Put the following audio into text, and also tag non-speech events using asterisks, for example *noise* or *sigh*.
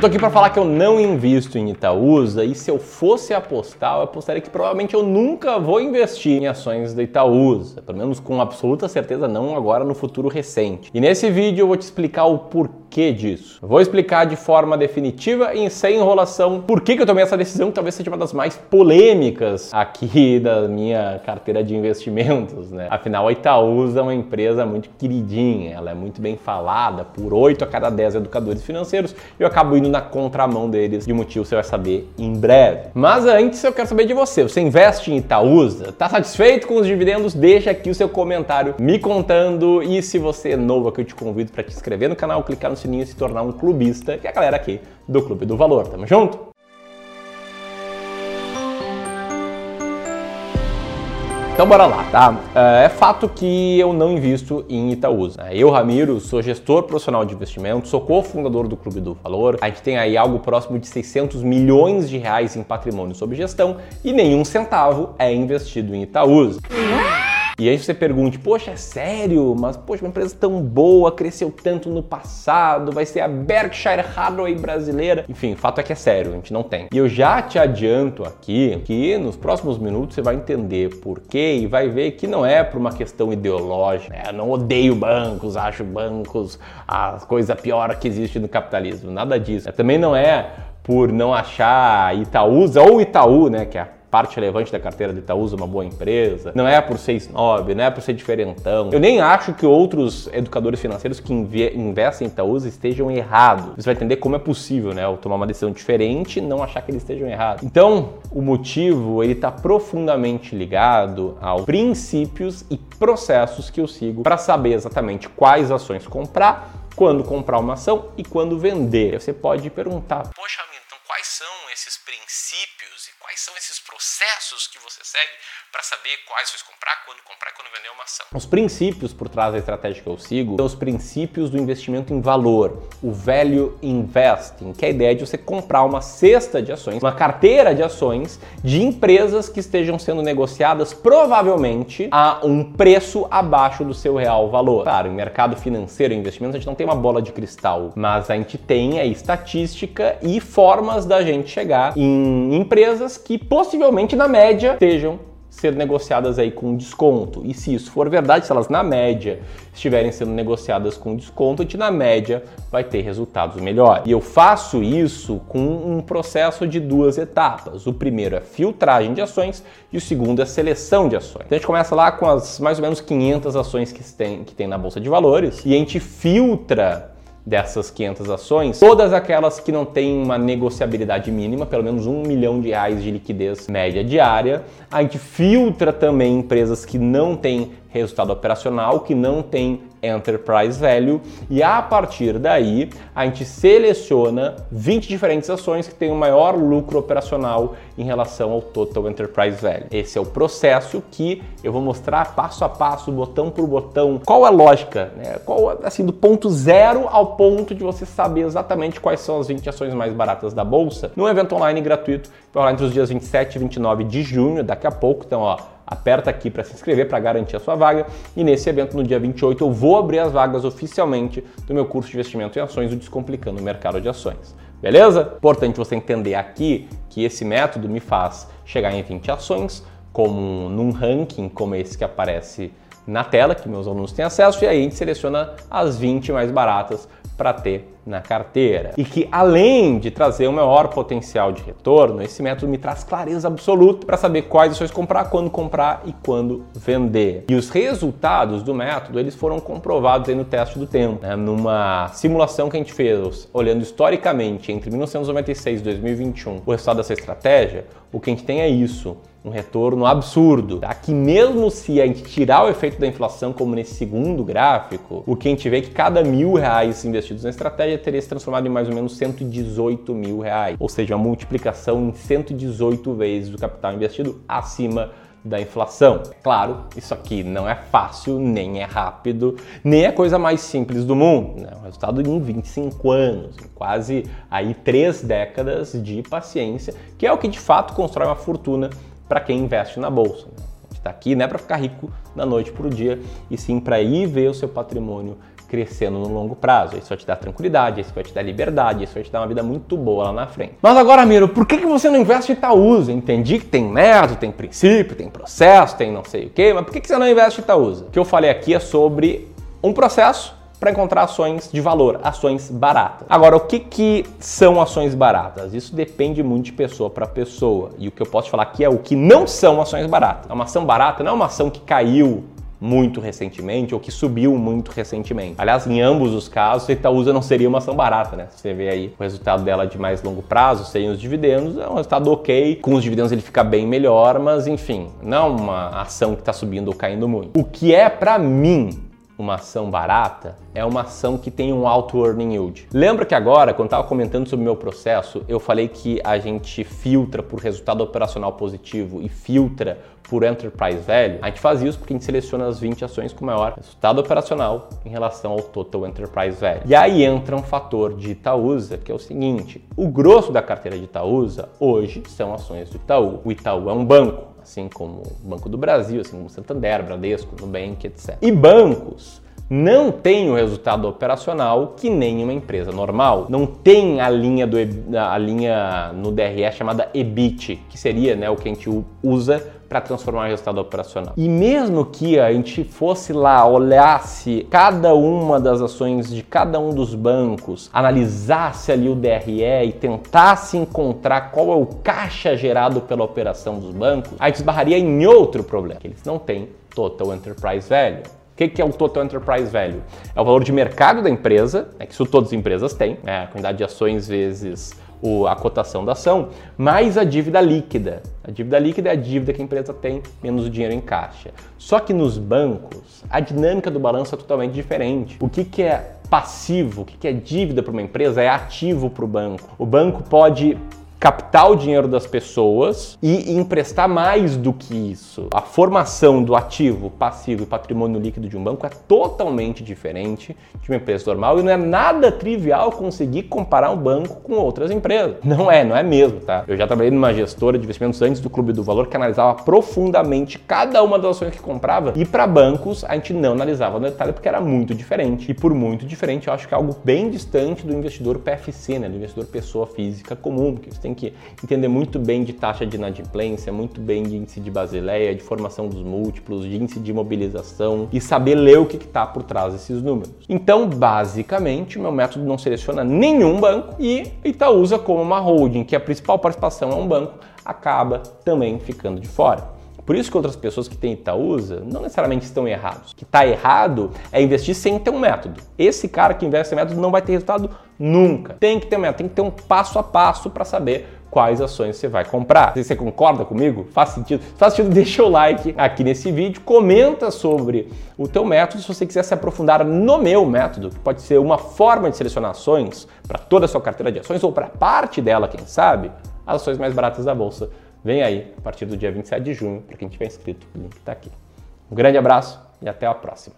Eu tô aqui para falar que eu não invisto em Itaúsa e se eu fosse apostar, eu apostaria que provavelmente eu nunca vou investir em ações da Itaúsa, pelo menos com absoluta certeza não agora no futuro recente. E nesse vídeo eu vou te explicar o porquê disso. Eu vou explicar de forma definitiva e sem enrolação por que, que eu tomei essa decisão, que talvez seja uma das mais polêmicas aqui *laughs* da minha carteira de investimentos, né? Afinal, a Itaúsa é uma empresa muito queridinha, ela é muito bem falada por 8 a cada 10 educadores financeiros e eu acabo indo na contramão deles. De motivo você vai saber em breve. Mas antes eu quero saber de você. Você investe em Itaúsa? Tá satisfeito com os dividendos? Deixa aqui o seu comentário me contando. E se você é novo aqui, eu te convido para te inscrever no canal, clicar no sininho e se tornar um clubista, que é a galera aqui do Clube do Valor. Tamo junto? Então bora lá, tá? É, é fato que eu não invisto em Itaúsa. Eu, Ramiro, sou gestor profissional de investimento, sou cofundador do Clube do Valor. A gente tem aí algo próximo de 600 milhões de reais em patrimônio sob gestão e nenhum centavo é investido em Itaúsa. E aí você pergunte, poxa, é sério? Mas, poxa, uma empresa tão boa, cresceu tanto no passado, vai ser a Berkshire Hathaway brasileira. Enfim, o fato é que é sério, a gente não tem. E eu já te adianto aqui que nos próximos minutos você vai entender por quê e vai ver que não é por uma questão ideológica. Né? Eu não odeio bancos, acho bancos a coisa pior que existe no capitalismo. Nada disso. Também não é por não achar Itaúsa ou Itaú, né, que é a parte relevante da carteira de Itaúsa uma boa empresa, não é por ser snob, não é por ser diferentão. Eu nem acho que outros educadores financeiros que investem em Itaúsa estejam errados. Você vai entender como é possível, né, eu tomar uma decisão diferente e não achar que eles estejam errados. Então, o motivo, ele está profundamente ligado aos princípios e processos que eu sigo para saber exatamente quais ações comprar, quando comprar uma ação e quando vender. Você pode perguntar, poxa, então quais são quais são esses processos que você segue para saber quais ações comprar, quando comprar e quando vender uma ação. Os princípios por trás da estratégia que eu sigo são os princípios do investimento em valor, o value investing, que é a ideia de você comprar uma cesta de ações, uma carteira de ações de empresas que estejam sendo negociadas provavelmente a um preço abaixo do seu real valor. Claro, em mercado financeiro e investimento a gente não tem uma bola de cristal, mas a gente tem a estatística e formas da gente chegar em empresas que possivelmente na média estejam ser negociadas aí com desconto. E se isso for verdade, se elas na média estiverem sendo negociadas com desconto, a gente na média vai ter resultados melhores. E eu faço isso com um processo de duas etapas. O primeiro é filtragem de ações e o segundo é seleção de ações. Então a gente começa lá com as mais ou menos 500 ações que tem, que tem na bolsa de valores e a gente filtra dessas 500 ações, todas aquelas que não têm uma negociabilidade mínima, pelo menos um milhão de reais de liquidez média diária. A gente filtra também empresas que não têm resultado operacional, que não têm enterprise value, e a partir daí a gente seleciona 20 diferentes ações que têm o maior lucro operacional em relação ao total enterprise value. Esse é o processo que eu vou mostrar passo a passo, botão por botão, qual a lógica, né? qual assim do ponto zero ao ponto de você saber exatamente quais são as 20 ações mais baratas da bolsa, num evento online gratuito, vai rolar entre os dias 27 e 29 de junho, daqui a pouco, então ó, aperta aqui para se inscrever para garantir a sua vaga. E nesse evento, no dia 28, eu vou abrir as vagas oficialmente do meu curso de investimento em ações, o Descomplicando o Mercado de Ações. Beleza? Importante você entender aqui que esse método me faz chegar em 20 ações, como num ranking como esse que aparece na tela, que meus alunos têm acesso, e aí a gente seleciona as 20 mais baratas para ter na carteira. E que além de trazer um maior potencial de retorno, esse método me traz clareza absoluta para saber quais ações comprar, quando comprar e quando vender. E os resultados do método, eles foram comprovados aí no teste do tempo, né? numa simulação que a gente fez, olhando historicamente entre 1996 e 2021, o resultado dessa estratégia, o que a gente tem é isso, um retorno absurdo. Aqui mesmo se a gente tirar o efeito da inflação, como nesse segundo gráfico, o que a gente vê é que cada mil reais investidos na estratégia teria se transformado em mais ou menos 118 mil reais, ou seja, uma multiplicação em 118 vezes o capital investido acima da inflação. Claro, isso aqui não é fácil, nem é rápido, nem é a coisa mais simples do mundo. Né? O resultado em 25 anos, quase aí três décadas de paciência, que é o que de fato constrói uma fortuna para quem investe na bolsa. Né? A gente está aqui não é para ficar rico da noite para o dia, e sim para ir ver o seu patrimônio crescendo no longo prazo. Isso vai te dar tranquilidade, isso vai te dar liberdade, isso vai te dar uma vida muito boa lá na frente. Mas agora, Miro, por que, que você não investe em Itaúsa? Entendi que tem método, tem princípio, tem processo, tem não sei o quê, mas por que, que você não investe em Itaúsa? O que eu falei aqui é sobre um processo para encontrar ações de valor, ações baratas. Agora, o que, que são ações baratas? Isso depende muito de pessoa para pessoa. E o que eu posso falar aqui é o que não são ações baratas. Uma ação barata não é uma ação que caiu muito recentemente ou que subiu muito recentemente. Aliás, em ambos os casos, a Itaúsa não seria uma ação barata, né? Você vê aí o resultado dela de mais longo prazo, sem os dividendos, é um resultado ok. Com os dividendos ele fica bem melhor, mas enfim, não é uma ação que está subindo ou caindo muito. O que é para mim uma ação barata é uma ação que tem um alto earning yield. Lembra que agora, quando estava comentando sobre o meu processo, eu falei que a gente filtra por resultado operacional positivo e filtra por enterprise value? A gente faz isso porque a gente seleciona as 20 ações com maior resultado operacional em relação ao total enterprise value. E aí entra um fator de Itaúsa, que é o seguinte: o grosso da carteira de Itaúsa hoje são ações do Itaú. O Itaú é um banco assim como o Banco do Brasil, assim como Santander, Bradesco, Nubank, etc. E bancos não têm o resultado operacional que nem uma empresa normal. Não tem a linha, do, a linha no DRE chamada EBIT, que seria né, o que a gente usa para transformar em resultado operacional. E mesmo que a gente fosse lá, olhasse cada uma das ações de cada um dos bancos, analisasse ali o DRE e tentasse encontrar qual é o caixa gerado pela operação dos bancos, a gente esbarraria em outro problema, que eles não têm total enterprise value. O que é o Total Enterprise Value? É o valor de mercado da empresa, né, que isso todas as empresas têm, né, a quantidade de ações vezes o, a cotação da ação, mais a dívida líquida. A dívida líquida é a dívida que a empresa tem menos o dinheiro em caixa. Só que nos bancos, a dinâmica do balanço é totalmente diferente. O que, que é passivo, o que, que é dívida para uma empresa, é ativo para o banco. O banco pode captar o dinheiro das pessoas e emprestar mais do que isso. A formação do ativo, passivo e patrimônio líquido de um banco é totalmente diferente de uma empresa normal e não é nada trivial conseguir comparar um banco com outras empresas. Não é, não é mesmo, tá? Eu já trabalhei numa gestora de investimentos antes do Clube do Valor que analisava profundamente cada uma das ações que comprava e para bancos a gente não analisava no detalhe porque era muito diferente. E por muito diferente, eu acho que é algo bem distante do investidor PFC, né? Do investidor pessoa física comum, que você tem tem que entender muito bem de taxa de inadimplência, muito bem de índice de Basileia, de formação dos múltiplos, de índice de imobilização e saber ler o que está por trás desses números. Então, basicamente, o meu método não seleciona nenhum banco e Itaúsa como uma holding, que a principal participação é um banco, acaba também ficando de fora. Por isso que outras pessoas que têm Itaúsa não necessariamente estão errados. O que está errado é investir sem ter um método. Esse cara que investe sem método não vai ter resultado nunca. Tem que ter um método, tem que ter um passo a passo para saber quais ações você vai comprar. Se você concorda comigo, faz sentido? Se faz sentido, *laughs* deixa o like aqui nesse vídeo, comenta sobre o teu método, se você quiser se aprofundar no meu método, que pode ser uma forma de selecionar ações para toda a sua carteira de ações ou para parte dela, quem sabe, as ações mais baratas da bolsa Vem aí a partir do dia 27 de junho, para quem tiver inscrito, o link está aqui. Um grande abraço e até a próxima.